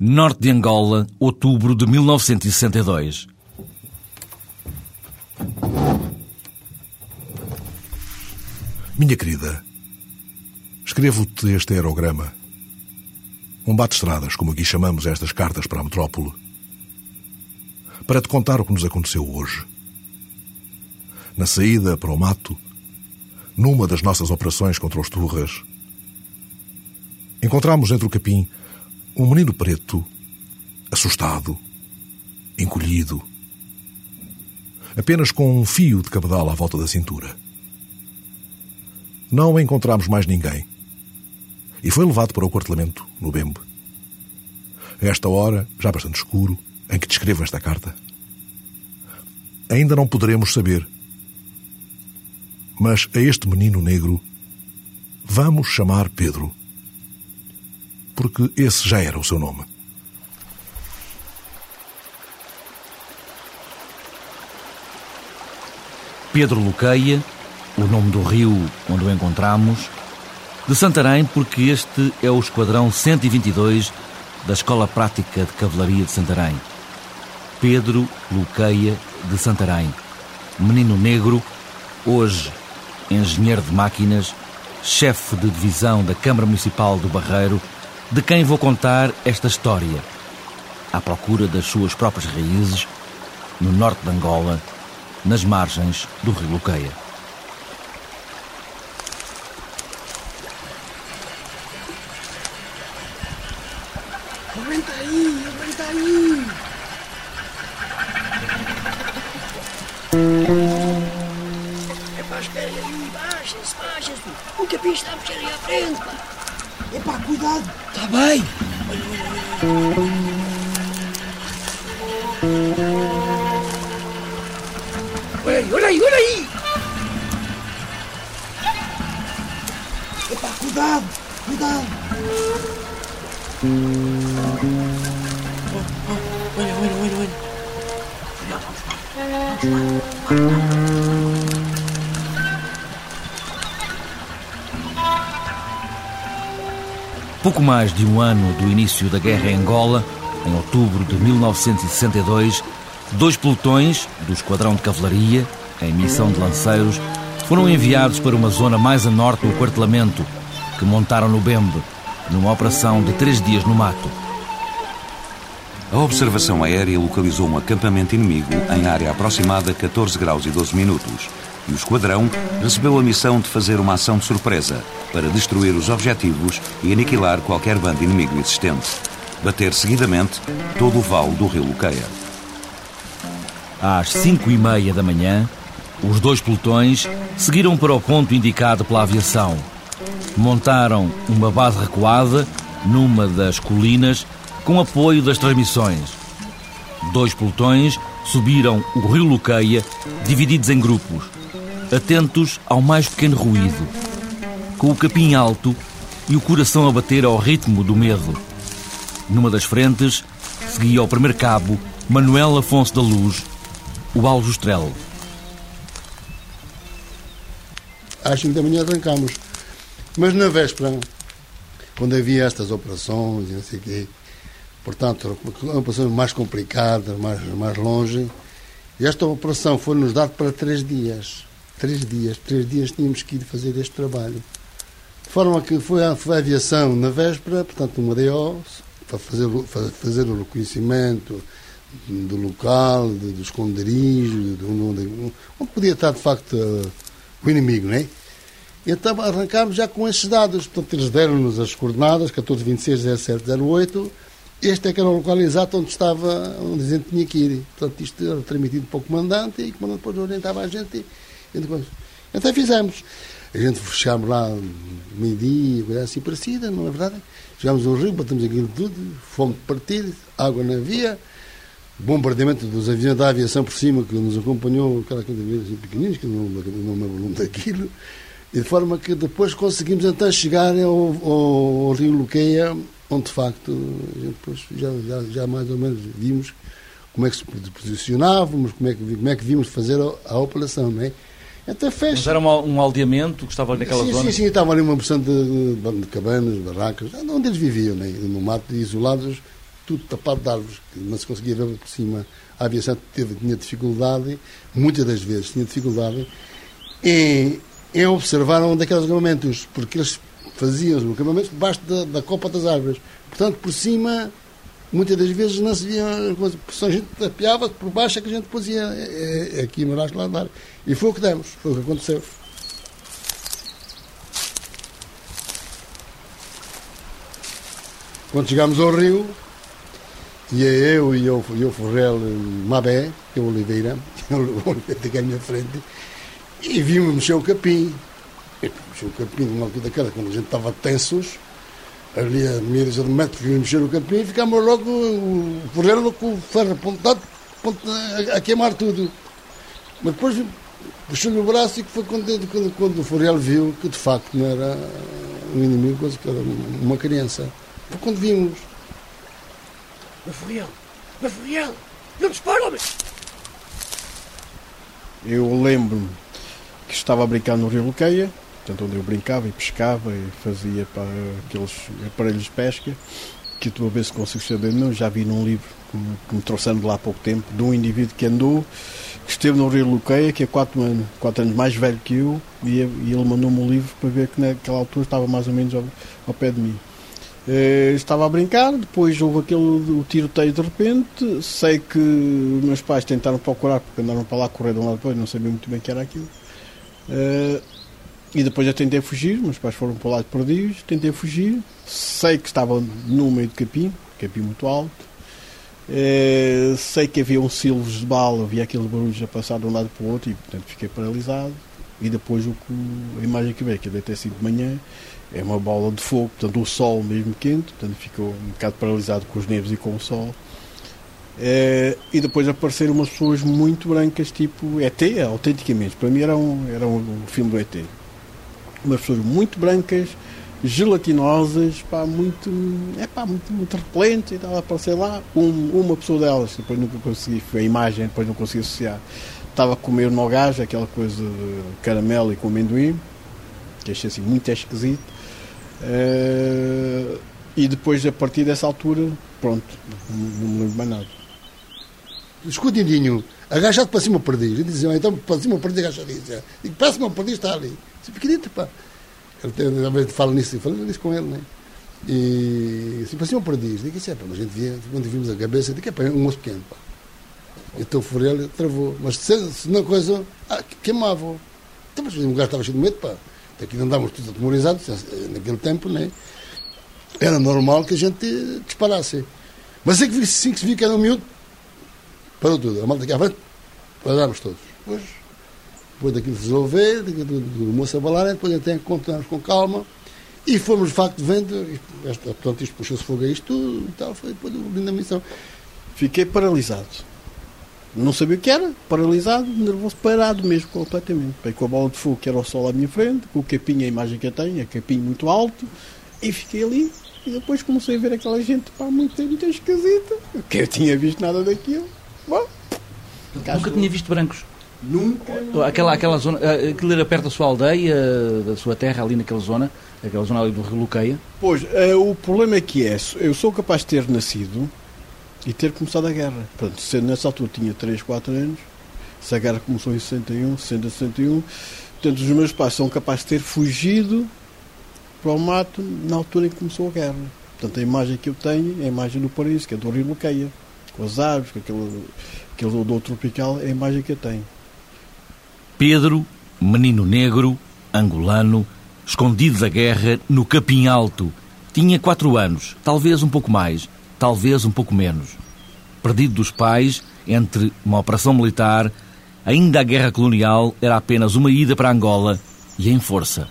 norte de Angola, outubro de 1962. Minha querida, escrevo-te este aerograma. Um bate-estradas, como aqui chamamos estas cartas para a metrópole. Para te contar o que nos aconteceu hoje. Na saída para o mato, numa das nossas operações contra os turras, encontramos entre o capim um menino preto, assustado, encolhido, apenas com um fio de cabedal à volta da cintura. Não encontramos mais ninguém e foi levado para o quartelamento, no Bembe. A esta hora, já bastante escuro, em que te escrevo esta carta. Ainda não poderemos saber, mas a este menino negro vamos chamar Pedro, porque esse já era o seu nome. Pedro Luqueia, o nome do rio onde o encontramos, de Santarém, porque este é o esquadrão 122 da Escola Prática de Cavalaria de Santarém. Pedro Luqueia de Santarém, menino negro, hoje engenheiro de máquinas, chefe de divisão da Câmara Municipal do Barreiro, de quem vou contar esta história, à procura das suas próprias raízes, no norte de Angola, nas margens do rio Luqueia. Pá, mais de um ano do início da guerra em Angola, em outubro de 1962, dois pelotões do Esquadrão de Cavalaria, em missão de lanceiros, foram enviados para uma zona mais a norte do quartelamento, que montaram no Bembe, numa operação de três dias no mato. A observação aérea localizou um acampamento inimigo em área aproximada 14 graus e 12 minutos. E o esquadrão recebeu a missão de fazer uma ação de surpresa para destruir os objetivos e aniquilar qualquer bando inimigo existente. Bater seguidamente todo o vale do rio Luqueia. Às cinco e meia da manhã, os dois pelotões seguiram para o ponto indicado pela aviação. Montaram uma base recuada numa das colinas com apoio das transmissões. Dois pelotões subiram o rio Luqueia, divididos em grupos, atentos ao mais pequeno ruído, com o capim alto e o coração a bater ao ritmo do medo. Numa das frentes, seguia o primeiro cabo Manuel Afonso da Luz, o Aljustrel. Às 5 da manhã arrancámos. Mas na véspera, quando havia estas operações e não sei o quê, portanto, operações mais complicadas, mais, mais longe, e esta operação foi-nos dada para três dias. Três dias. Três dias tínhamos que ir fazer este trabalho. De forma que foi a, aviação na véspera, portanto, uma DO, para fazer, fazer o reconhecimento do local, do esconderijo, de onde, onde podia estar, de facto, o inimigo, não é? Então arrancámos já com esses dados. Portanto, eles deram-nos as coordenadas, 1426 0708. Este é que era o local exato onde estava, onde a gente tinha que ir. Portanto, isto era transmitido para o comandante e o comandante depois orientava a gente. E, então fizemos. A gente chegámos lá meio-dia, coisa assim parecida, não é verdade? Chegámos ao rio, batemos aquilo tudo, fomos partir, água não havia, bombardeamento dos aviões da aviação por cima que nos acompanhou, aquela coisa assim, pequeninos, que não, não me lembro daquilo. De forma que depois conseguimos então chegar ao, ao, ao Rio Luqueia, onde de facto a gente depois já, já, já mais ou menos vimos como é que se posicionávamos, como é que, como é que vimos fazer a, a operação, não é? Então fez. Mas era um, um aldeamento que estava naquela sim, zona? Sim, sim, estavam ali uma porção de, de, de cabanas, barracas, onde eles viviam, né? no mato, isolados, tudo tapado de árvores, que não se conseguia ver por cima. A aviação teve, tinha dificuldade, muitas das vezes tinha dificuldade, em, em observar onde aqueles acampamentos, porque eles faziam os acampamentos debaixo da, da copa das árvores. Portanto, por cima, muitas das vezes não se via coisa, porque a gente tapeava por baixo é que a gente depois ia é, é, aqui embaixo lá. E foi o que demos, foi o que aconteceu. Quando chegámos ao rio, ia eu e o, e o Forrel Mabé, que é o Oliveira, o Oliveira aqui à minha frente, e vimos mexer o capim. E mexer o capim numa altura daquela, quando a gente estava tensos, ali a milhares de metros, vimos mexer o capim e ficámos logo, o Forrel com o ferro apontado, a, a queimar tudo. Mas depois puxou-lhe o braço e foi quando, quando, quando o Forrel viu que de facto não era um inimigo, que era uma criança. Foi quando vimos. Mas Furiel, mas Furiel, não dispara, homem! Eu lembro-me que estava a brincar no Rio Luqueia, portanto, onde eu brincava e pescava e fazia para aqueles aparelhos de pesca, que estou a ver se consigo saber, não, já vi num livro que me, trouxeram de lá há pouco tempo, de um indivíduo que andou, que esteve no Rio Luqueia, que é 4 anos, anos mais velho que eu, e, e ele mandou-me um livro para ver que naquela altura estava mais ou menos ao, ao pé de mim. Uh, estava a brincar, depois houve aquele o tiroteio de repente. Sei que meus pais tentaram procurar, porque andaram para lá correr de um lado depois, não sabia muito bem o que era aquilo. Uh, e depois eu tentei fugir, meus pais foram para o lado perdidos, tentei fugir. Sei que estava no meio de capim, capim muito alto. Uh, sei que havia um silvos de bala, havia aqueles barulhos a passar de um lado para o outro e portanto fiquei paralisado. E depois o que, a imagem que veio, que deve ter sido de manhã, é uma bola de fogo, portanto o sol mesmo quente, portanto ficou um bocado paralisado com os nervos e com o sol. É, e depois apareceram umas pessoas muito brancas, tipo ET, autenticamente. Para mim era um, era um filme do ET. Umas pessoas muito brancas, gelatinosas, pá, muito, é pá, muito, muito repelentes e estava a aparecer lá. Um, uma pessoa delas, depois nunca consegui, foi a imagem, depois não consegui associar. Estava a comer nogás, aquela coisa de caramelo e com amendoim, que achei assim muito esquisito. Uh, e depois, a partir dessa altura, pronto, não me lembro mais nada. Escondidinho, agachado para cima o perdiz. E diziam, então para cima o perdiz agachadinho. Digo, para cima o perdiz está ali. Disse, pequenito, pá. Ele às vezes fala nisso, falo nisso com ele, né? E assim, para cima o perdiz. Digo, isso é, pá, a gente via, quando vimos a cabeça, digo, é pá, um moço pequeno, pá. Então o Forel travou. Mas se, se não coisa, ah, queimava. Então, mas o gajo estava cheio de medo, pá. Aqui andávamos todos atemorizados, naquele tempo, né? Era normal que a gente disparasse. Mas assim que, assim que se viu que era um miúdo, parou tudo. A malta aqui à frente, parámos todos. Depois, depois daquilo resolver, do, do moço a balar, depois até continuamos com calma. E fomos de facto vendo, esta, portanto, isto puxou-se fogo a isto tudo e tal, foi depois do fim da missão. Fiquei paralisado. Não sabia o que era, paralisado, nervoso, parado mesmo completamente. Com a bola de fogo que era o sol à minha frente, com o capim, a imagem que eu tenho, é capim muito alto, e fiquei ali. E depois comecei a ver aquela gente pá, muito, muito esquisita, que eu tinha visto nada daquilo. Bom, Nunca tinha visto brancos. Nunca. Aquela, aquela zona, eh, aquilo era perto da sua aldeia, da sua terra, ali naquela zona, aquela zona ali do Rio Luqueia. Pois, eh, o problema é que é, eu sou capaz de ter nascido e ter começado a guerra. Portanto, se nessa altura tinha 3, 4 anos, se a guerra começou em 61, 60, 61, portanto, os meus pais são capazes de ter fugido para o mato na altura em que começou a guerra. Portanto, a imagem que eu tenho é a imagem do paraíso, que é do Rio Luqueia, com as árvores, com aquele, aquele odor tropical, é a imagem que eu tenho. Pedro, menino negro, angolano, escondido da guerra no Capim Alto. Tinha quatro anos, talvez um pouco mais, talvez um pouco menos. Perdido dos pais, entre uma operação militar, ainda a guerra colonial era apenas uma ida para Angola e em força.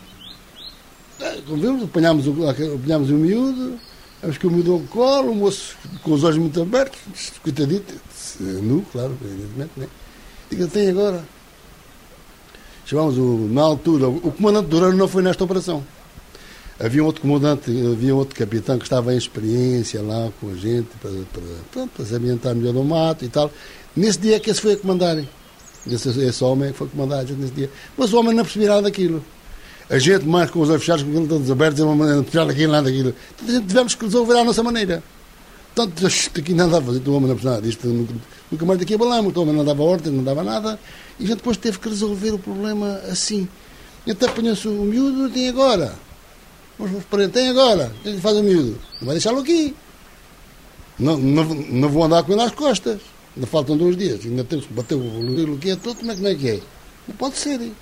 Como vimos, apanhámos o, apanhámos o miúdo, vamos que o miúdo ao colo, o moço com os olhos muito abertos, coitadito, nu, claro, evidentemente, né? Diga, tem agora. Chamámos o, na altura, o comandante Durano não foi nesta operação. Havia um outro comandante, havia um outro capitão que estava em experiência lá com a gente para, para, pronto, para se ambientar melhor no mato e tal. Nesse dia é que esse foi a comandar. Esse, esse homem foi comandar a gente nesse dia. Mas o homem não percebia nada daquilo. A gente, mais com os olhos fechados, com todos abertos, percebia daquilo, nada daquilo. A tivemos que resolver à nossa maneira. Portanto, aqui não dava a fazer, o homem não nada disto. Nunca, nunca mais daqui abalamos, o homem não dava ordem, não dava nada. E a gente depois teve que resolver o problema assim. E até apanhou-se o miúdo, tem agora. Vamos para ele, tem agora. O que faz o miúdo? Não vai deixá-lo aqui. Não, não, não vou andar com ele às costas. Ainda faltam dois dias. Ainda temos que bater o que é todo. Como é que é? Não pode ser. Hein?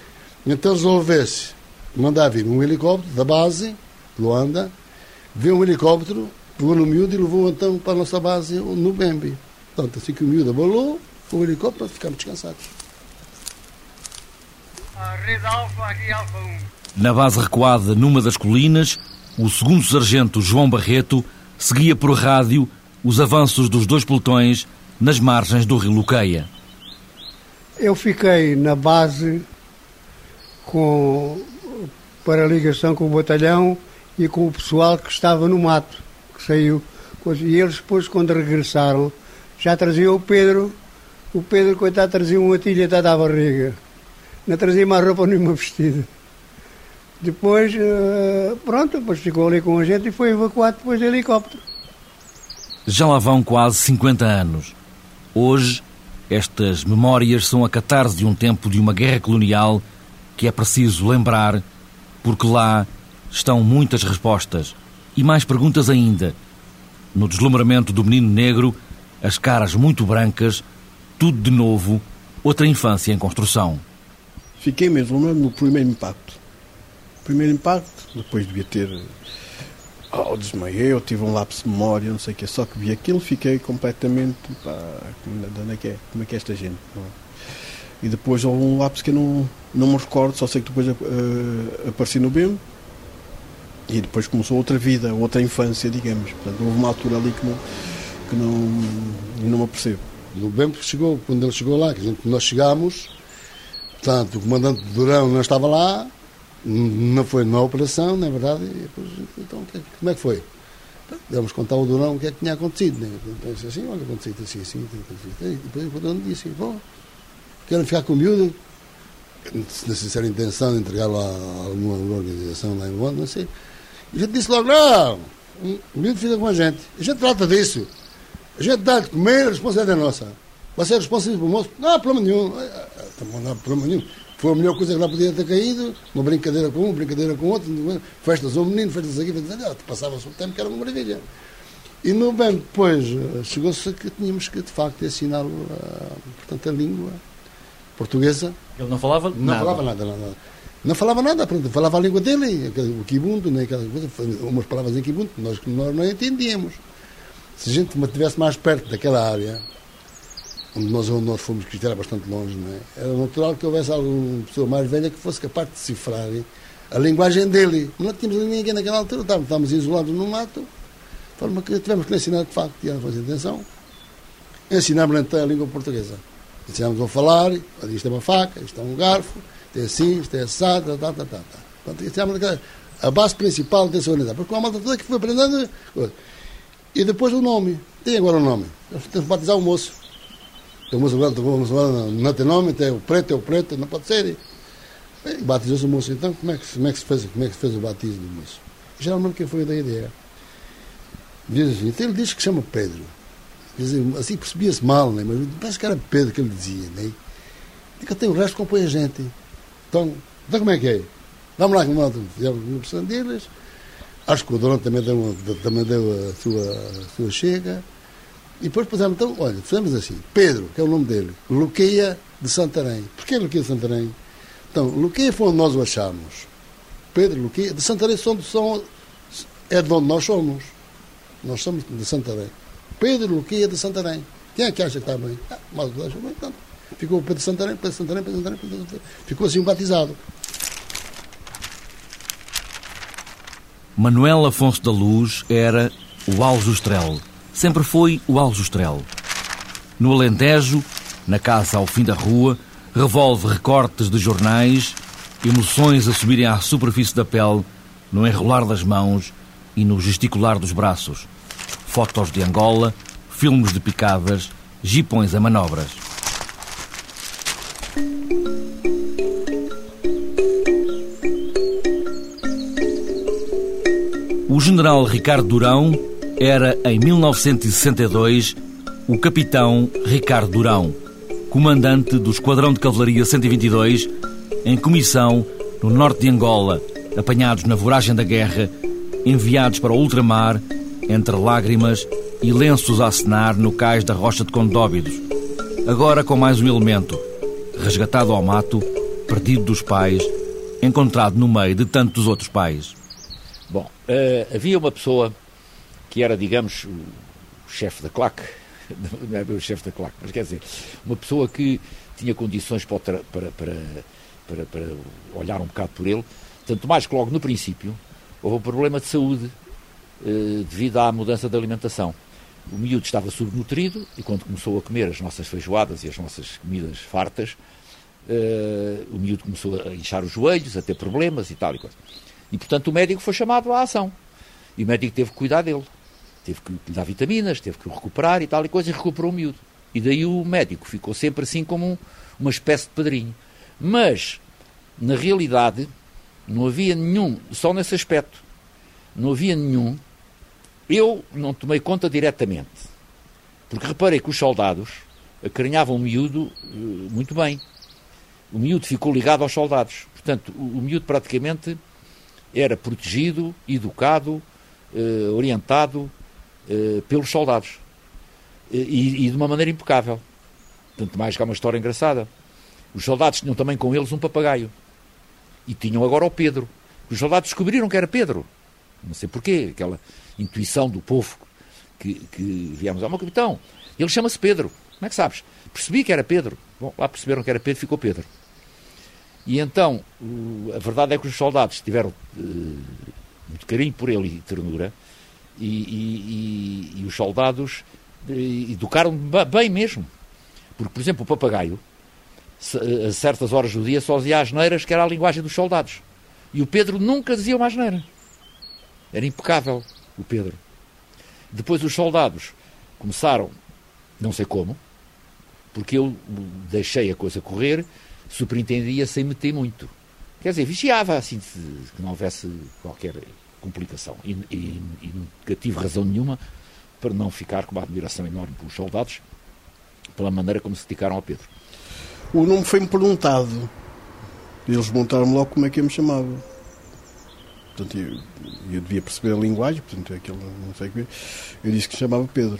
Então resolvesse mandar vir um helicóptero da base, Luanda, veio um helicóptero, pegou no miúdo e levou então para a nossa base no Bembe. Portanto, assim que o miúdo abalou, o helicóptero, ficamos descansados. Na base recuada numa das colinas, o segundo sargento João Barreto seguia por rádio os avanços dos dois pelotões nas margens do rio Luqueia. Eu fiquei na base com, para ligação com o batalhão e com o pessoal que estava no mato, que saiu. E eles depois, quando regressaram, já traziam o Pedro. O Pedro, coitado, trazia uma tilha até da barriga. Não trazia mais roupa nenhuma vestida. Depois, eh, pronto, depois ficou ali com a gente e foi evacuado depois de helicóptero. Já lá vão quase 50 anos. Hoje, estas memórias são a catarse de um tempo de uma guerra colonial que é preciso lembrar, porque lá estão muitas respostas e mais perguntas ainda. No deslumbramento do menino negro, as caras muito brancas, tudo de novo, outra infância em construção. Fiquei mesmo no primeiro impacto. Primeiro impacto, depois devia ter. Oh, desmaiei, eu tive um lapso de memória, não sei o que, só que vi aquilo, fiquei completamente. Pá, como é que é, como é que é esta gente? Não? E depois houve um lapso que eu não, não me recordo, só sei que depois uh, apareci no BEM e depois começou outra vida, outra infância, digamos. Portanto, houve uma altura ali que não, que não, não me apercebo. No BEM chegou, quando ele chegou lá, que gente, nós chegámos, portanto, o comandante Durão não estava lá, não foi na operação, na é verdade, e depois, então, é como é que foi? Devemos contar ao Durão o que é que tinha acontecido. Né? Então, disse assim, olha, acontecido assim, assim, assim. E depois o Durão disse, bom, querem ficar com o miúdo, se sincera intenção de entregá-lo a alguma organização lá em Londres, não sei. A gente disse logo, não, o miúdo fica com a gente. A gente trata disso. A gente dá de comer, a responsabilidade é nossa. Vai ser responsável pelo moço? Não há problema nenhum. Não há problema nenhum. Foi a melhor coisa que lá podia ter caído, uma brincadeira com um, brincadeira com outro, festas ao menino, festas aqui, festas ali, passava-se o tempo que era uma maravilha. E no bem depois chegou-se que tínhamos que de facto ensiná-lo portanto, a língua portuguesa. Ele não falava não nada? Não falava nada, nada. Não falava nada, falava a língua dele, o Kibuntu, né, aquela coisa, umas palavras em Kibuntu, nós, nós não entendíamos. Se a gente estivesse mais perto daquela área, onde nós, onde nós fomos, que era bastante longe, não é? era natural que houvesse alguma pessoa mais velha que fosse capaz de decifrar a linguagem dele. Não tínhamos ninguém naquela altura, estávamos, estávamos isolados no mato, de forma que tivemos que lhe ensinar, de facto, e ela fazia atenção, ensinámos-lhe então a língua portuguesa. Ensinámos a falar, isto é uma faca, isto é um garfo, isto é assim, isto é assado, tá, tá, tá, tá. Portanto, ensinámos a base principal da sua unidade. Porque uma malta toda que foi aprendendo. E depois o nome. Tem agora o nome. Temos que batizar o moço. O moço agora não tem nome, tem o preto, é o preto, não pode ser. Batizou-se o moço. Então, como é, que, como, é que se fez, como é que se fez o batismo do moço? Geralmente, quem foi da ideia? Diz assim, então ele diz que chama Pedro. Dizer, assim percebia-se mal, né? mas parece que era Pedro que ele dizia. Né? Digo, até o resto compõe a gente. Então, então como é que é? Vamos lá, como fizemos uma opção deles. Acho que o Durão também deu, também deu a, sua, a sua chega. E depois pusemos, então, olha, fizemos assim: Pedro, que é o nome dele, Luqueia de Santarém. Porquê Luqueia de Santarém? Então, Luqueia foi onde nós o achamos. Pedro, Luqueia, de Santarém são, são, é de onde nós somos. Nós somos de Santarém. Pedro Luquia de Santarém. Quem é que acha que está bem? Ah, mas acha bem, então. Ficou Pedro Santarém, Pedro Santarém, Pedro Santarém, Pedro Santarém. Ficou assim batizado. Manuel Afonso da Luz era o Aljustrel. Sempre foi o Aljustrel. No Alentejo, na casa ao fim da rua, revolve recortes de jornais, emoções a subirem à superfície da pele, no enrolar das mãos e no gesticular dos braços fotos de Angola, filmes de picadas, jipões a manobras. O general Ricardo Durão, Era em 1962 o capitão Ricardo Durão, comandante do Esquadrão de Cavalaria 122, em comissão no norte de Angola, apanhados na voragem da guerra, enviados para o ultramar, entre lágrimas e lenços a acenar no cais da Rocha de Condóbidos. Agora com mais um elemento, resgatado ao mato, perdido dos pais, encontrado no meio de tantos outros pais. Bom, uh, havia uma pessoa que era, digamos, o chefe da claque, não é o chefe da claque, mas quer dizer, uma pessoa que tinha condições para, para, para, para, olhar um bocado por ele, tanto mais que logo no princípio houve um problema de saúde devido à mudança da alimentação. O miúdo estava subnutrido e quando começou a comer as nossas feijoadas e as nossas comidas fartas, uh, o miúdo começou a inchar os joelhos, a ter problemas e tal e coisa. E portanto o médico foi chamado à ação. E o médico teve que cuidar dele teve que lhe dar vitaminas, teve que o recuperar e tal e coisa, e recuperou o miúdo. E daí o médico ficou sempre assim como um, uma espécie de padrinho. Mas, na realidade, não havia nenhum, só nesse aspecto, não havia nenhum. Eu não tomei conta diretamente, porque reparei que os soldados acarinhavam o miúdo uh, muito bem. O miúdo ficou ligado aos soldados. Portanto, o, miúdo praticamente era protegido, educado, uh, orientado, eh, pelos soldados. E, e, de uma maneira impecável. Tanto mais que há uma história engraçada. Os soldados tinham também com eles um papagaio. E tinham agora o Pedro. Os soldados descobriram que era Pedro. Não sei porquê, aquela intuição do povo que, que viemos ao meu capitão. Ele chama-se Pedro. Como é que sabes? Percebi que era Pedro. Bom, lá perceberam que era Pedro, ficou Pedro. E então, a verdade é que os soldados tiveram uh, muito carinho por ele e ternura, e, e, e os soldados educaram bem mesmo. Porque, por exemplo, o papagaio, a certas horas do dia, só dizia asneiras, que era a linguagem dos soldados. E o Pedro nunca dizia uma asneira. Era impecável, o Pedro. Depois os soldados começaram, não sei como, porque eu deixei a coisa correr, superintendia sem meter muito. Quer dizer, vigiava assim, que não houvesse qualquer complicação. E, e, e nunca tive razão nenhuma para não ficar com uma admiração enorme pelos soldados, pela maneira como se dedicaram ao Pedro. O nome foi-me perguntado. Eles montaram-me logo como é que eu me chamava. Portanto, eu, eu devia perceber a linguagem, portanto, é aquilo, não sei o que. Eu disse que chamava Pedro.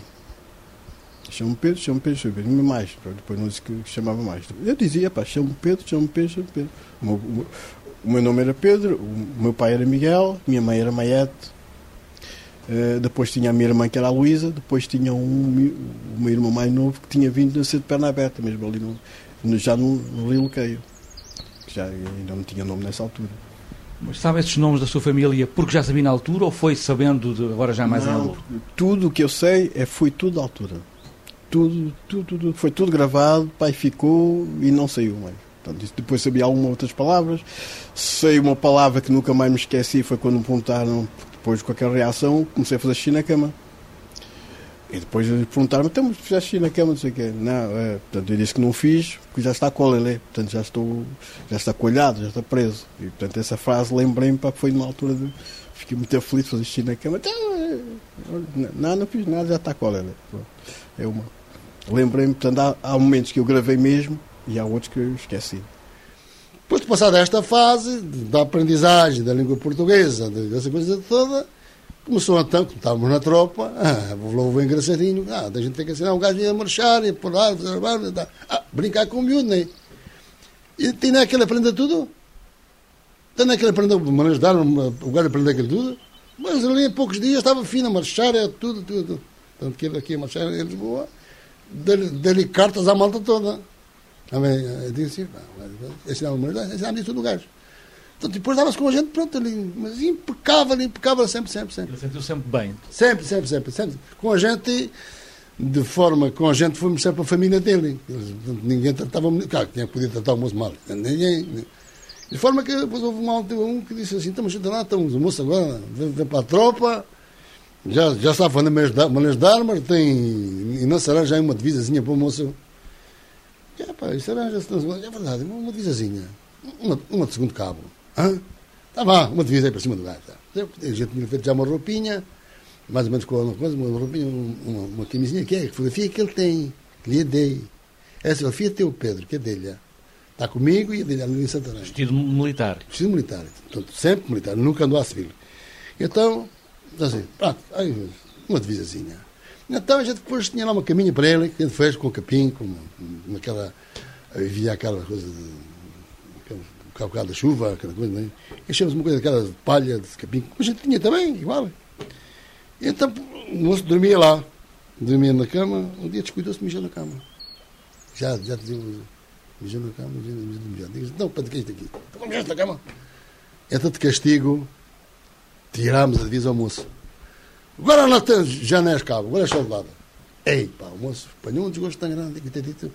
Chamo Pedro, chamo Pedro, chamo Pedro, mais. Depois não disse que chamava mais. Eu dizia, pá, chamo Pedro, chamo Pedro, chamo Pedro. O meu, o meu nome era Pedro, o meu pai era Miguel, minha mãe era Maiete, uh, depois tinha a minha irmã que era a Luísa, depois tinha um, o meu irmão mais novo que tinha vindo nascer de perna aberta, mesmo ali no, no já no, no Rio Loqueio, que já ainda não tinha nome nessa altura. Mas sabe esses nomes da sua família porque já sabia na altura ou foi sabendo de, agora já mais não, em Tudo o que eu sei é foi tudo da altura. Tudo, tudo, tudo, foi tudo gravado, pai ficou e não saiu mais. Portanto, depois sabia algumas outras palavras. Sei uma palavra que nunca mais me esqueci, foi quando me perguntaram, depois com aquela reação, comecei a fazer xixi na cama. E depois perguntaram-me, então, mas fizeste xixi na cama, não sei o quê. Não, é, portanto, eu disse que não fiz, porque já está com a portanto, já estou, já está colhado, já está preso. E, portanto, essa frase lembrei-me, para foi numa altura de, fiquei muito aflito, fazer xixi na cama. Então, é, não, não fiz nada, já está com a. É uma... Lembrei-me, portanto, há, há momentos que eu gravei mesmo, e há outros que eu esqueci. Depois de passar esta fase da aprendizagem da língua portuguesa, dessa coisa toda, começou então, como estávamos na tropa, ah, vou engraçadinho, ah, a gente tem que ensinar um gajo a marchar, e por lá, ah, brincar com o miúdo, né? E tem aquele aprender tudo. Tem aquele aprender de dar, o gajo aprender aquilo tudo. Mas ali em poucos dias estava fino a marchar, é tudo, tudo. Tanto que ele aqui a marchar em Lisboa, dele cartas à malta toda. Eu disse, ensinava humanidade, ensinava isso no gajo. Então depois dava-se com a gente, pronto, ali, mas impecável, impecável, sempre, sempre, sempre. Ele sentiu sempre bem. Sempre, sempre, sempre, sempre. Com a gente, de forma, com a gente fomos sempre a família dele. Ninguém tratava, claro, quem podia tratar o moço mal? Ninguém. De forma que depois houve uma, um que disse assim, estamos lá, estamos, o moço agora vem, vem para a tropa, já, já está fazendo maneiras de armas, tem, e não será já uma divisazinha para o moço é, pá, isso era, é verdade, uma divisazinha. Uma, uma de segundo cabo. Hã? Tá bem, uma divisa aí para cima do gajo. Tá. A gente tinha feito já uma roupinha, mais ou menos com uma coisa, uma roupinha, uma, uma camisinha que é, a fotografia que ele tem, que lhe dei. Essa fotografia tem o Pedro, que é dele. Está comigo e é dele ali em Santarém. Vestido militar. Vestido militar. Portanto, sempre militar, nunca andou a civil. Então, assim, pronto, aí, uma divisazinha. Então a gente depois tinha lá uma caminha para ele, que a gente fez com o capim, com aquela. Havia aquela coisa de. um bocado da chuva, aquela coisa, né? Enchemos uma coisa de palha, de capim, como a gente tinha também, igual. Então o moço dormia lá, dormia na cama, um dia descuidou-se de mijar na cama. Já, já dizia, mijou na cama, mijou, mijou, mijou. Não, para que é isto aqui? Então mijar na cama. Então de castigo, tirámos a divisa ao moço. Agora não tens, já não és cabo, agora és soldado. Ei, pá, o moço apanhou um desgosto tão grande que ter dito.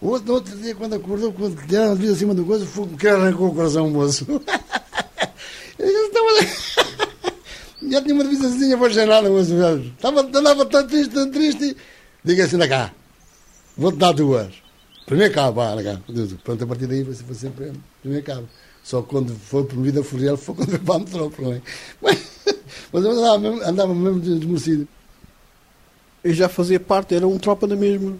Outro, outro dia, quando acordou, quando tiraram a divisa acima do coisa, foi que arrancou o coração moço. Disse, estava Já tinha uma cheirar no moço. Estava, andava tão triste, tão triste. Diga assim, na cá, vou-te dar duas. Primeiro cabo, ah, cá. Pronto, a partir daí vai ser sempre primeiro cabo. Só quando foi promovido a Furiel foi quando foi para a metrópole. Mas, mas eu andava mesmo, andava mesmo desmerecido. Eu já fazia parte, era um tropa da mesma.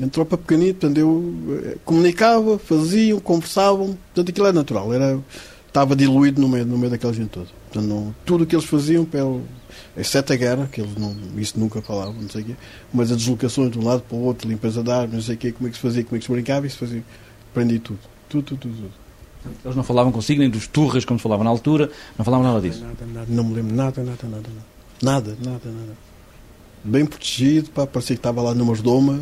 Um tropa pequenito, portanto eu eh, comunicava, faziam, conversavam, portanto aquilo era natural, era, estava diluído no meio, no meio daquela gente toda. Portanto, não, tudo o que eles faziam, pelo, exceto a guerra, que eles não, isso nunca falavam, não sei o quê, mas as deslocações de um lado para o outro, limpeza de armas, não sei o quê, como é que se fazia, como é que se brincava, isso fazia, aprendi tudo, tudo, tudo, tudo. tudo. Eles não falavam consigo, nem dos turras, como se falava na altura, não falavam nada disso. Nada, nada, não me lembro nada, nada, nada, nada, nada, nada. Bem protegido, pá, parecia que estava lá numa doma,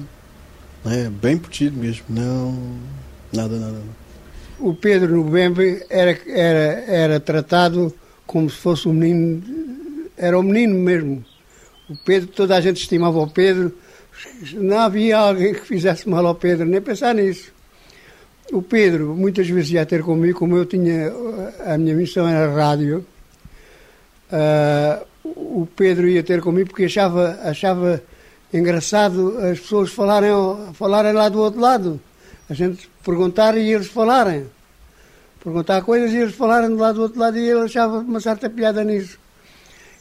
né? bem protegido mesmo, não, nada, nada. nada. O Pedro no Bembe era, era, era tratado como se fosse um menino, era um menino mesmo. O Pedro, toda a gente estimava o Pedro, não havia alguém que fizesse mal ao Pedro, nem pensar nisso. O Pedro muitas vezes ia ter comigo, como eu tinha, a minha missão era rádio, uh, o Pedro ia ter comigo porque achava, achava engraçado as pessoas falarem, falarem lá do outro lado. A gente perguntar e eles falarem. Perguntar coisas e eles falarem do lado do outro lado e ele achava uma certa piada nisso.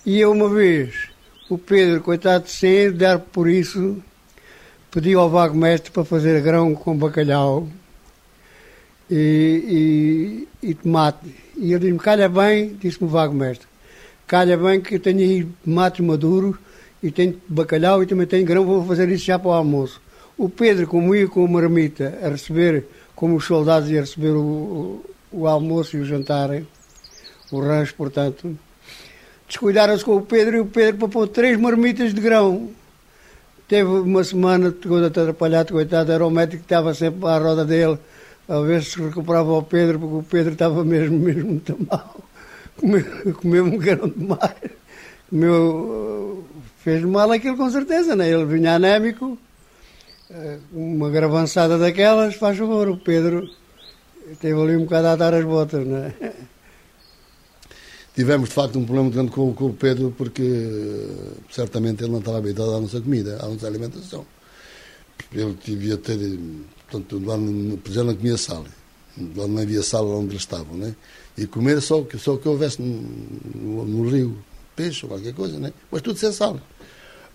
E eu uma vez, o Pedro, coitado, sem dar por isso, pediu ao vago mestre para fazer grão com bacalhau e, e, e tomate. E ele disse-me, calha bem, disse-me o vago mestre, calha bem que eu tenho aí tomate maduro e tenho bacalhau e também tenho grão, vou fazer isso já para o almoço. O Pedro, como ia com uma marmita a receber, como os soldados iam receber o, o, almoço e o jantar, o rancho, portanto, descuidaram-se com o Pedro e o Pedro para pôr três marmitas de grão. Teve uma semana todo atrapalhado, coitado, era o médico que estava sempre à roda dele a ver se recuperava o Pedro, porque o Pedro estava mesmo, mesmo muito mal. Comeu, comeu um grão demais. Comeu, fez mal aquilo com certeza, né? Ele vinha anémico, eh, uma gravançada daquelas, faz favor, o Pedro teve ali um bocado a dar as botas, né? Tivemos, de facto, um problema grande com, com o Pedro, porque certamente ele não estava habituado à nossa comida, à nossa alimentação. Ele devia ter Portanto, lá no, já não comia sal. Lá não havia sal onde eles estavam, né? E comer só, só o que houvesse no, no, no, rio, peixe ou qualquer coisa, né? Mas tudo sem sal.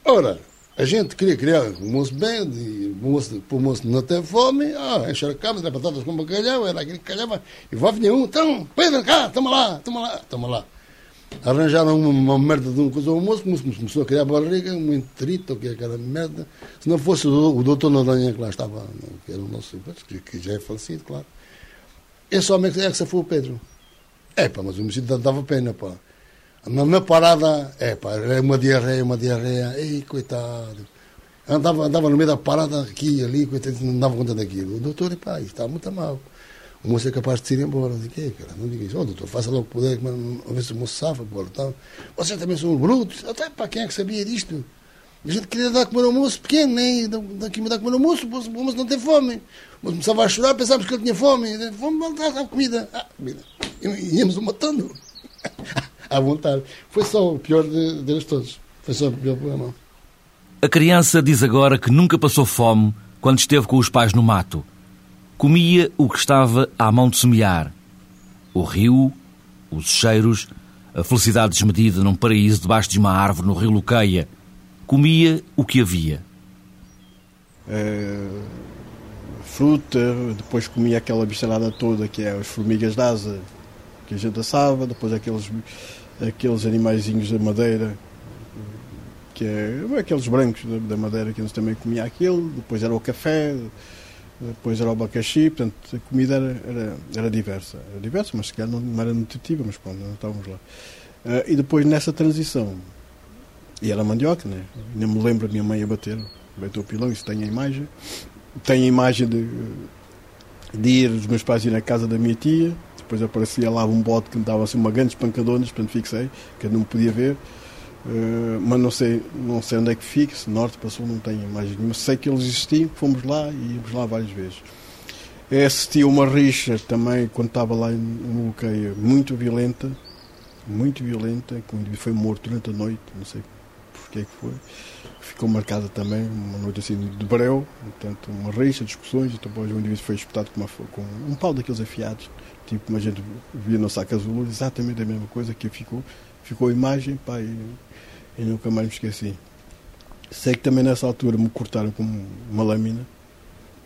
Ora, a gente queria criar um moço bem, e o moço, o moço não tem fome, ah, encher a cama, dar batatas com bacalhau, era aquele que calhava, e vai vir um, então, Pedro, cá, toma lá, toma lá, toma lá. Arranjaram uma, uma merda de um coisa ao almoço, começou a criar barriga, um enterito, que é aquela merda. Se não fosse o, o doutor Nodanha que lá estava, que era o nosso, que, que já é falecido, claro. Esse homem é que se foi o Pedro. É pá, mas o homicídio dava pena, pá. Na, na parada, é pá, era uma diarreia, uma diarreia, ei, coitado. Andava, andava no meio da parada, aqui ali, coitado, não dava conta daquilo. O doutor, pá, está muito mal. O moço é capaz de se ir embora. Digo, que cara? Não diga isso. Oh, doutor, faça logo o poder, a ver se o moço safa, pô. Então, vocês também são brutos. Até para quem é que sabia disto? A gente queria dar comer ao moço pequeno, nem daqui me dar comer ao moço, o moço não tem fome. O moço começava a chorar, pensávamos que ele tinha fome. Vamos dar a comida. Ah, comida. E íamos o matando. à vontade. Foi só o pior deles todos. Foi só o pior problema. A criança diz agora que nunca passou fome quando esteve com os pais no mato comia o que estava à mão de semear. O rio, os cheiros, a felicidade desmedida num paraíso debaixo de uma árvore no rio Luqueia. Comia o que havia. É, fruta, depois comia aquela bicharada toda que é as formigas de asa que a gente assava, depois aqueles, aqueles animaizinhos da madeira que é aqueles brancos da, madeira que gente também comia aquilo, depois era o café, depois era o abacaxi, portanto a comida era, era, era diversa, era diversa, mas se calhar não, não era nutritiva, mas pronto, não estávamos lá. Uh, e depois nessa transição, e era mandioca, né? Nem me lembro a minha mãe a bater, bateu o pilão, isso tem a imagem. Tem a imagem de, de ir, os meus pais ir na casa da minha tia, depois aparecia lá um bote que me dava assim uma grande espancadona, portanto fixei, que eu não podia ver. Uh, mas não sei, não sei onde é que fica, se norte para sul não tenho imagem nenhuma. Sei que eles existiam, fomos lá e íamos lá várias vezes. Eu assisti uma rixa também quando estava lá no bloqueio, muito violenta, muito violenta, que um foi morto durante a noite, não sei porque é que foi. Ficou marcada também uma noite assim de breu, portanto, uma rixa, discussões, e depois o indivíduo foi espetado com, uma, com um pau daqueles afiados, tipo como a gente via no saco azul, exatamente a mesma coisa que ficou. Ficou imagem, pá, e e nunca mais me esqueci. Sei que também nessa altura me cortaram com uma lâmina,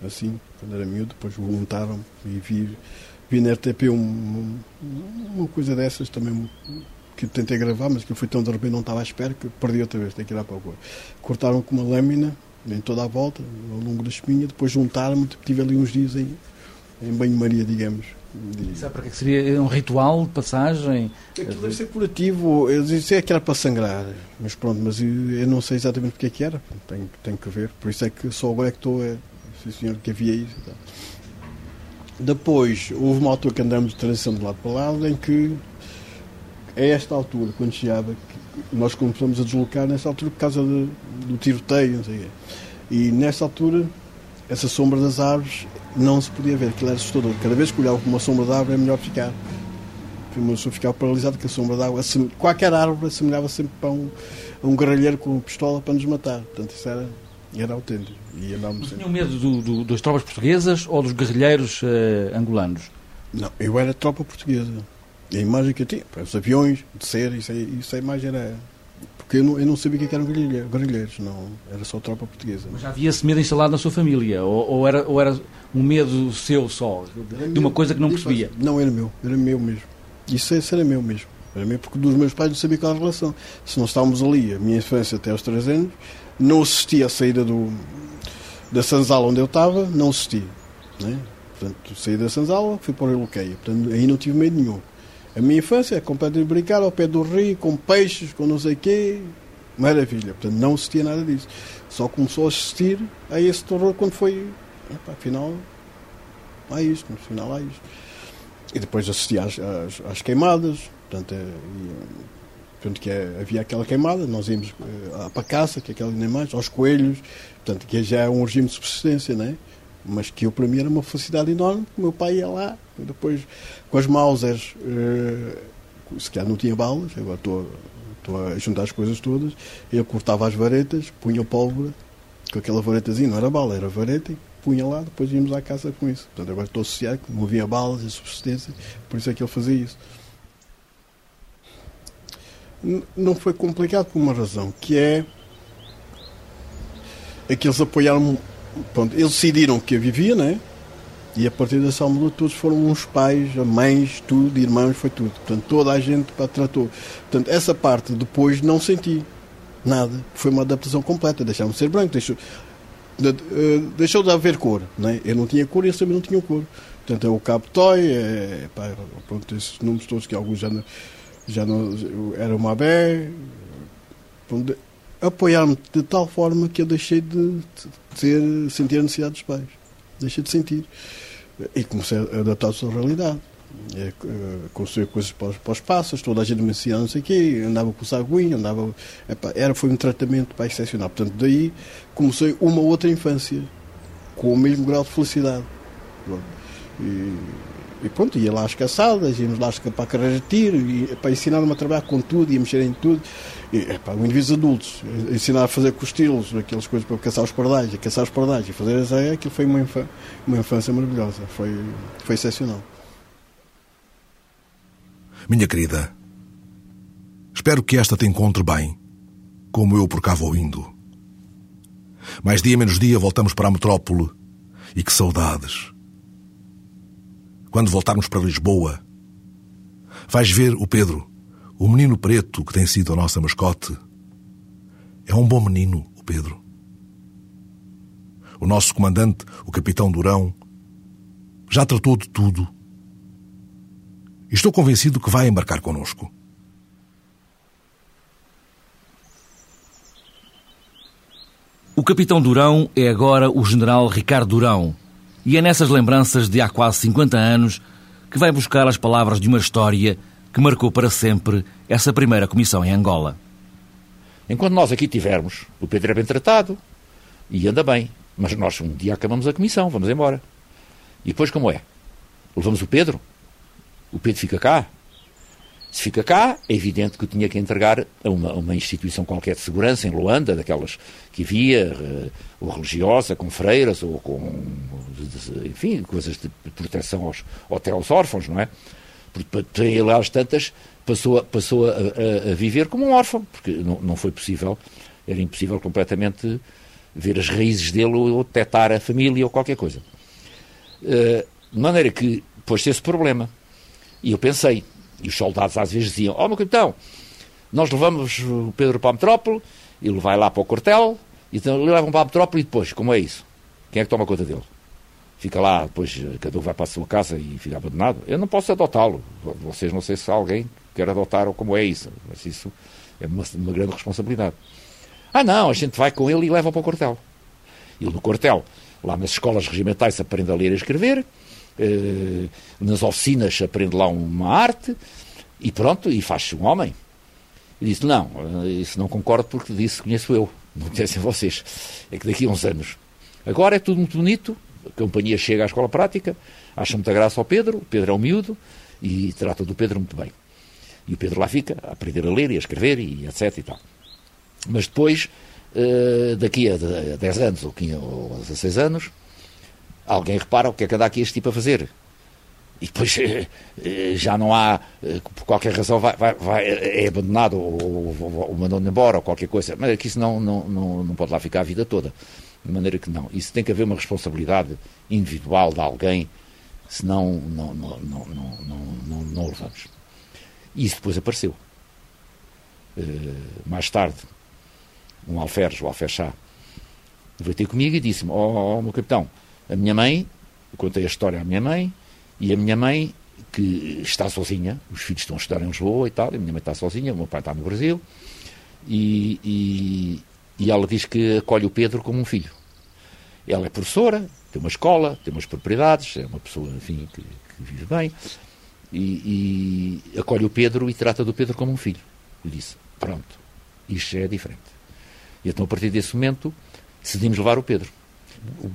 assim, quando era miúdo, depois voluntaram e vi, vi na RTP um, uma coisa dessas também que tentei gravar, mas que fui tão de repente não estava à espera que perdi outra vez, tenho que ir lá para o corpo. Cortaram com uma lâmina em toda a volta, ao longo da espinha, depois juntaram-me, tive ali uns dias em, em banho-maria, digamos. De... Sabe para que seria um ritual de passagem? Aquilo deve ser curativo. Eu dizia que era para sangrar, mas pronto, mas eu, eu não sei exatamente porque é que era. Tenho, tenho que ver. Por isso é que só agora é que estou a. Sim, senhor, que havia isso. Então. Depois, houve uma altura que andamos de transição de lado para lado em que, a esta altura, quando chegava, nós começamos a deslocar nessa altura por causa de, do tiroteio, não sei E nessa altura, essa sombra das árvores não se podia ver, aquilo era assustador. Cada vez que olhava para uma sombra de árvore é melhor ficar. Uma pessoa ficava paralisada com a sombra de árvore. Qualquer árvore assemelhava sempre para um, a um guerrilheiro com uma pistola para nos matar. Portanto, isso era, era autêntico. E andávamos Tinham medo do, do, das tropas portuguesas ou dos guerrilheiros uh, angolanos? Não, eu era tropa portuguesa. E a imagem que eu tinha, os aviões, de ser, isso, isso a imagem era porque eu não, eu não sabia o que eram guerrilheiros, não, era só tropa portuguesa. Mas já havia esse medo instalado na sua família? Ou, ou, era, ou era um medo seu só, de, de uma coisa que não percebia? Não, era meu, era meu mesmo. Isso, isso era meu mesmo. Era meu porque dos meus pais não sabia qual era a relação. Se nós estávamos ali, a minha infância até aos 3 anos, não assisti à saída do, da Sanzala onde eu estava, não assisti. Né? Portanto, saí da Sanzala, fui para o Iloqueia. Portanto, aí não tive medo nenhum. A minha infância é completamente brincar ao pé do rio, com peixes, com não sei o quê. Maravilha. Portanto, não assistia nada disso. Só começou a assistir a esse terror quando foi. Epa, afinal, há isto, no final há isto. E depois assisti às, às, às queimadas. Portanto, é, e, portanto que é, havia aquela queimada, nós íamos para a caça, que é aquela mais, aos coelhos. Portanto, que já é um regime de subsistência, não é? mas que eu para mim era uma felicidade enorme, porque o meu pai ia lá, depois com as Mausers, uh, se calhar não tinha balas, agora estou, estou a juntar as coisas todas, ele cortava as varetas, punha pólvora, com aquela varetazinha, não era bala, era vareta, e punha lá, depois íamos à caça com isso. Portanto, agora estou associado, que não havia balas e subsistência, por isso é que ele fazia isso. Não foi complicado por uma razão, que é, é que eles apoiaram pronto, eles decidiram que eu vivia, né? E a partir dessa altura todos foram uns pais, mães, tudo, irmãos, foi tudo. Portanto, toda a gente pá, tratou. Portanto, essa parte depois não senti nada. Foi uma adaptação completa. Deixaram de ser branco, deixou, de, deixou de haver cor. Né? Eu não tinha cor e eles também não tinham cor. Portanto, é o Cabo Toy, é, pá, pronto, esses números todos que alguns já não, já não era uma abé. Apoiaram-me de tal forma que eu deixei de, ter, sentir a necessidade dos pais. Deixei de sentir. E comecei a adaptar-se à realidade. É, construir coisas para os, para os passos, toda a gente me ensinava não sei o quê, andava com saguinho, andava. Era, foi um tratamento para excepcional. Portanto, daí comecei uma outra infância, com o mesmo grau de felicidade. E, e pronto, ia lá às caçadas, íamos lá para a carreira de tiro, e, para ensinar-me a trabalhar com tudo, e a mexer em tudo. E, epá, indivíduos adultos, ensinar a fazer costilos, aquelas coisas para caçar os pardais, a caçar os pardais, e fazer essa, aquilo foi uma, infância, uma infância maravilhosa, foi, foi excepcional. Minha querida, Espero que esta te encontre bem, como eu por cá vou indo. Mais dia menos dia voltamos para a metrópole. E que saudades! Quando voltarmos para Lisboa, vais ver o Pedro, o menino preto que tem sido a nossa mascote. É um bom menino, o Pedro. O nosso comandante, o capitão Durão, já tratou de tudo. Estou convencido que vai embarcar conosco. O capitão Durão é agora o general Ricardo Durão. E é nessas lembranças de há quase 50 anos que vai buscar as palavras de uma história que marcou para sempre essa primeira comissão em Angola. Enquanto nós aqui tivermos, o Pedro é bem tratado e anda bem. Mas nós um dia acabamos a comissão, vamos embora. E depois como é? Levamos o Pedro? O Pedro fica cá? Se fica cá, é evidente que eu tinha que entregar a uma, uma instituição qualquer de segurança em Luanda, daquelas que havia, uh, ou religiosa, com freiras, ou com, enfim, coisas de proteção aos, até aos órfãos, não é? Porque ele, às tantas, passou, passou a, a, a, viver como um órfão, porque não, não foi possível, era impossível completamente ver as raízes dele ou detectar a família ou qualquer coisa. Uh, de maneira que pôs-se esse problema. E eu pensei, e os soldados às vezes diziam: Ó oh, meu capitão, nós levamos o Pedro para a metrópole, ele vai lá para o quartel, e então levam para a metrópole e depois, como é isso? Quem é que toma conta dele? Fica lá, depois cada um vai para a sua casa e fica abandonado? Eu não posso adotá-lo. Vocês não sei se alguém quer adotar ou como é isso, mas isso é uma, uma grande responsabilidade. Ah, não, a gente vai com ele e leva para o quartel. Ele no quartel, lá nas escolas regimentais, aprende a ler e escrever, nas oficinas aprende lá uma arte e pronto, e faz-se um homem. E disse: Não, eh, isso não concordo porque disse conheço eu, não conhecem vocês. É que daqui a uns anos. Agora é tudo muito bonito, a companhia chega à escola prática, acha muita graça ao Pedro, o Pedro é um miúdo e trata do Pedro muito bem. E o Pedro lá fica a aprender a ler e a escrever e etc e tal. Mas depois, uh, daqui a 10 anos ou, 15, ou 16 anos, alguém repara o que é que anda aqui este tipo a fazer. E depois uh, já não há, uh, por qualquer razão, vai, vai, vai é abandonado ou, ou, ou mandado embora ou qualquer coisa. Mas aqui isso não, não, não, não pode lá ficar a vida toda. De maneira que não. Isso tem que haver uma responsabilidade individual de alguém, senão não, não, não, não, não, não, não levamos. E isso depois apareceu. mais tarde, um alferes, o alferchá, veio ter comigo e disse-me, ó oh, meu capitão, a minha mãe, eu contei a história à minha mãe, e a minha mãe, que está sozinha, os filhos estão a estudar em Lisboa e tal, e a minha mãe está sozinha, o meu pai está no Brasil, e, e, e ela diz que acolhe o Pedro como um filho. Ela é professora, tem uma escola, tem umas propriedades, é uma pessoa, enfim, que, que vive bem, e, e, acolhe o Pedro e trata do Pedro como um filho. Eu disse, pronto, isto é diferente. E então, a partir desse momento, decidimos levar o Pedro.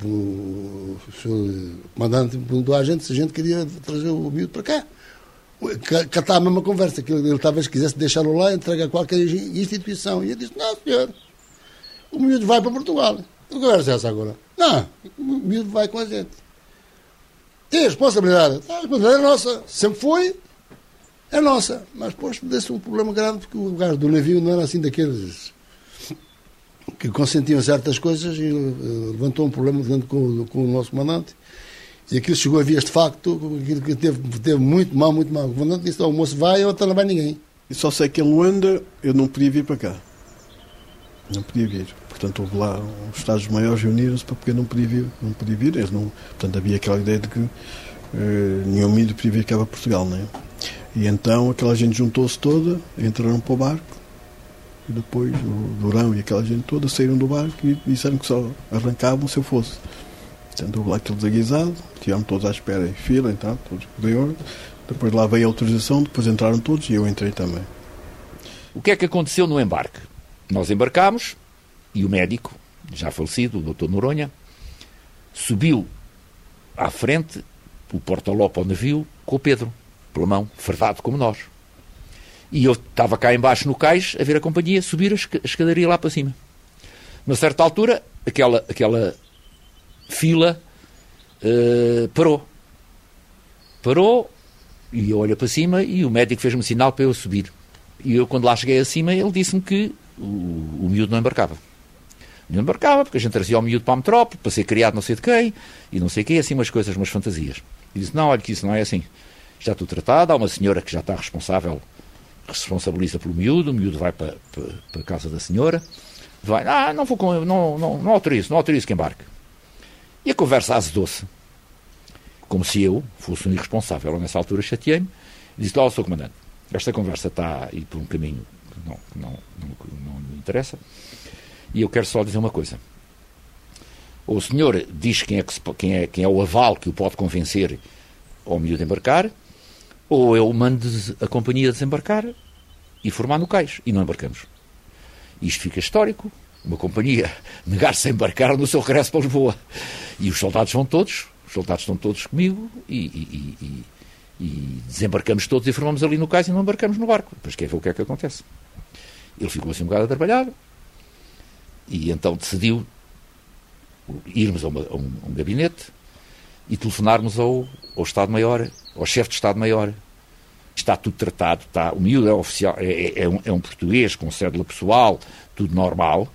O, senhor comandante perguntou à gente se a gente queria trazer o miúdo para cá. Está a mesma conversa, que ele, talvez quisesse deixá-lo lá, entregar a qualquer instituição. E ele disse: Não, senhor, o miúdo vai para Portugal. Que conversa é essa agora? Não, o miúdo vai com a gente. Tem responsabilidade. A responsabilidade é nossa. Sempre foi, é nossa. Mas depois desse um problema grande, porque o gajo do navio não era assim daqueles que consentiam certas coisas e uh, levantou um problema dentro com, com, o nosso comandante. E aquilo chegou a vias de facto, aquilo que teve, teve muito mal, muito mal. O comandante disse: o moço vai, ou não vai ninguém. E só sei que em Luanda eu não podia vir para cá. Não podia vir. Portanto, houve lá os Estados maiores reuniram-se para porque não podia vir. Não podia vir. Eles não, portanto, havia aquela ideia de que uh, nenhum mídia podia vir cá para Portugal, não é? E então aquela gente juntou-se toda, entraram para o barco e depois o Durão e aquela gente toda saíram do barco e disseram que só arrancavam se eu fosse. Portanto, houve lá aquele desaguisado, tiveram todos à espera em fila, então, todos de ordem. Depois lá veio a autorização, depois entraram todos e eu entrei também. O que é que aconteceu no embarque? Nós embarcámos e o médico, já falecido, o Dr. Noronha, subiu à frente, o porta-lopo ao navio, com o Pedro, pela mão, fardado como nós. E eu estava cá embaixo no cais a ver a companhia subir a escadaria lá para cima. Numa certa altura, aquela, aquela fila uh, parou. Parou e eu olho para cima e o médico fez-me sinal para eu subir. E eu, quando lá cheguei acima, ele disse-me que o, o miúdo não embarcava. Não embarcava, porque a gente trazia o miúdo para a metrópole, para ser criado não sei de quem, e não sei o quê, assim umas coisas, umas fantasias. E disse, não, olha que isso não é assim. Já estou tratado, há uma senhora que já está responsável, responsabiliza pelo miúdo, o miúdo vai para, para, para a casa da senhora, vai, ah, não vou com, não, não, não autorizo, não autorizo que embarque. E a conversa azedou-se, como se eu fosse um irresponsável. Nessa altura chateei-me e disse, ó, oh, Sr. Comandante, esta conversa está a ir por um caminho que não, não, não, não me interessa, e eu quero só dizer uma coisa. O senhor diz quem é, que se, quem, é, quem é o aval que o pode convencer ao miúdo embarcar, ou eu mando a companhia desembarcar e formar no cais, e não embarcamos. Isto fica histórico, uma companhia negar-se a embarcar no seu regresso para Lisboa. E os soldados vão todos, os soldados estão todos comigo, e, e, e, e desembarcamos todos e formamos ali no cais e não embarcamos no barco. Depois quer ver o que é que acontece. Ele ficou assim um bocado atrapalhado, e então decidiu irmos a, uma, a, um, a um, gabinete e telefonarmos ao, ao Estado-Maior, ao chefe de Estado-Maior. Está tudo tratado, está, o miúdo é, oficial, é, é, é, um, é um português com cédula pessoal, tudo normal,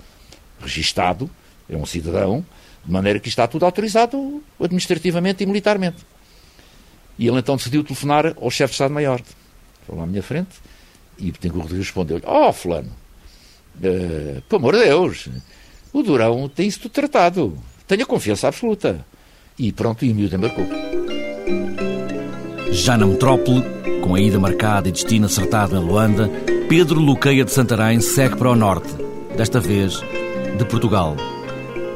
registado, é um cidadão, de maneira que está tudo autorizado administrativamente e militarmente. E ele então decidiu telefonar ao chefe de Estado-Maior. Falou à minha frente e Betancourt respondeu-lhe: Oh, Fulano, uh, pelo amor de Deus, o Durão tem isso tudo tratado. Tenha confiança absoluta. E pronto, e o miúdo embarcou. Já na metrópole, com a ida marcada e destino acertado em Luanda, Pedro Luqueia de Santarém segue para o norte, desta vez de Portugal.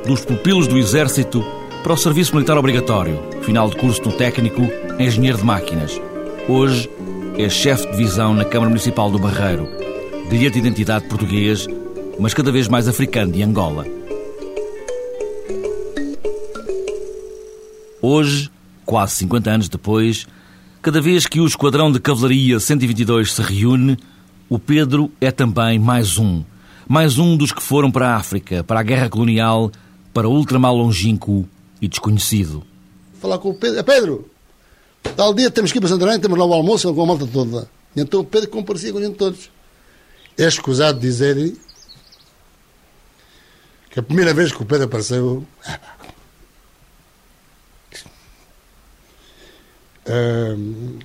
Dos pupilos do Exército para o serviço militar obrigatório, final de curso no técnico, engenheiro de máquinas. Hoje é chefe de divisão na Câmara Municipal do Barreiro, bilhete de identidade português, mas cada vez mais africano de Angola. Hoje, quase 50 anos depois, cada vez que o Esquadrão de Cavalaria 122 se reúne, o Pedro é também mais um. Mais um dos que foram para a África, para a guerra colonial, para o ultramar longínquo e desconhecido. Falar com o Pedro. É Pedro! Tal dia temos que ir para Santarém, temos lá o almoço com a malta toda. E então o Pedro comparecia com a gente todos. É escusado dizer que a primeira vez que o Pedro apareceu. Uh,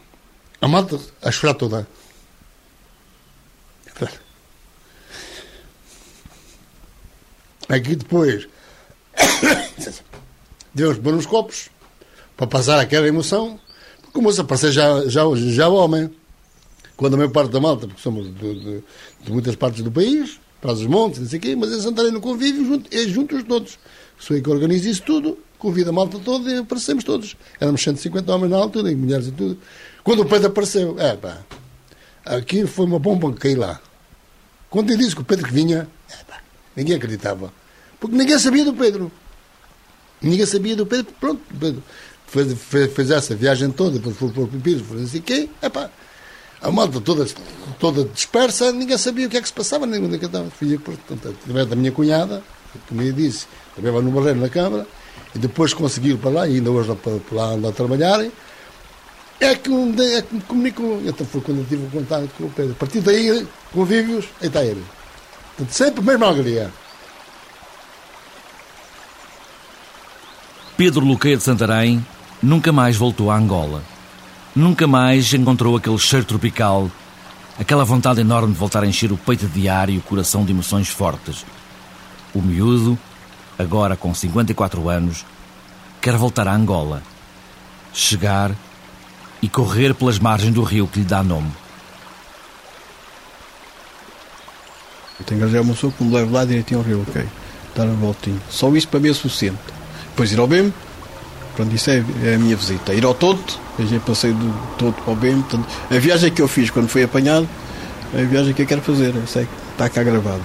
a malta a chorar toda. Aqui depois pôr uns copos para passar aquela emoção, porque o moço aparecer já, já, já homem. Quando a maior parte da malta, porque somos de, de, de muitas partes do país, para os montes, não sei o quê, mas eles andarem no convívio junto, é juntos todos. Sou eu que organizo isso tudo, convido a malta toda e aparecemos todos. Éramos 150 homens na altura, e mulheres e tudo. Quando o Pedro apareceu, é pá, aqui foi uma bomba que caiu lá. Quando eu disse que o Pedro que vinha, é pá, ninguém acreditava. Porque ninguém sabia do Pedro. Ninguém sabia do Pedro. Pronto, Pedro fez, fez, fez essa viagem toda, depois foi para o Pipiro, foi assim quê, é pá. A malta toda, toda dispersa, ninguém sabia o que é que se passava, onde é estava. Fui, portanto, através da minha cunhada, como eu disse, trabalhava no Barreiro na Câmara, e depois conseguiram para lá, e ainda hoje lá andar a trabalhar, é que, é que me comunicou. Então foi quando eu tive o contato com o Pedro. A partir daí, convívios, aí está ele. Portanto, sempre a mesma alegria. Pedro Luqueia de Santarém nunca mais voltou a Angola. Nunca mais encontrou aquele cheiro tropical, aquela vontade enorme de voltar a encher o peito diário e o coração de emoções fortes. O miúdo, agora com 54 anos, quer voltar a Angola, chegar e correr pelas margens do rio que lhe dá nome. Eu tenho que arranjar uma pessoa que me leve lá direitinho ao rio, ok? Dar uma voltinha. Só isso para mim é suficiente. Depois ir ao BEM, pronto, isso é, é a minha visita. Ir ao Toto, eu já passei do Toto para o BEM. Portanto, a viagem que eu fiz quando fui apanhado, é a viagem que eu quero fazer. Eu sei que está cá gravada.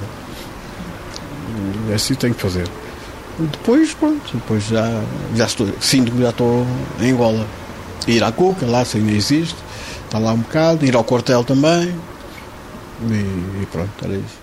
É assim que tenho que fazer. Depois, pronto, depois já, já estou, sinto que já estou em Angola. Ir à Cuca, lá se ainda existe, está lá um bocado, ir ao quartel também. E, e pronto, era isso.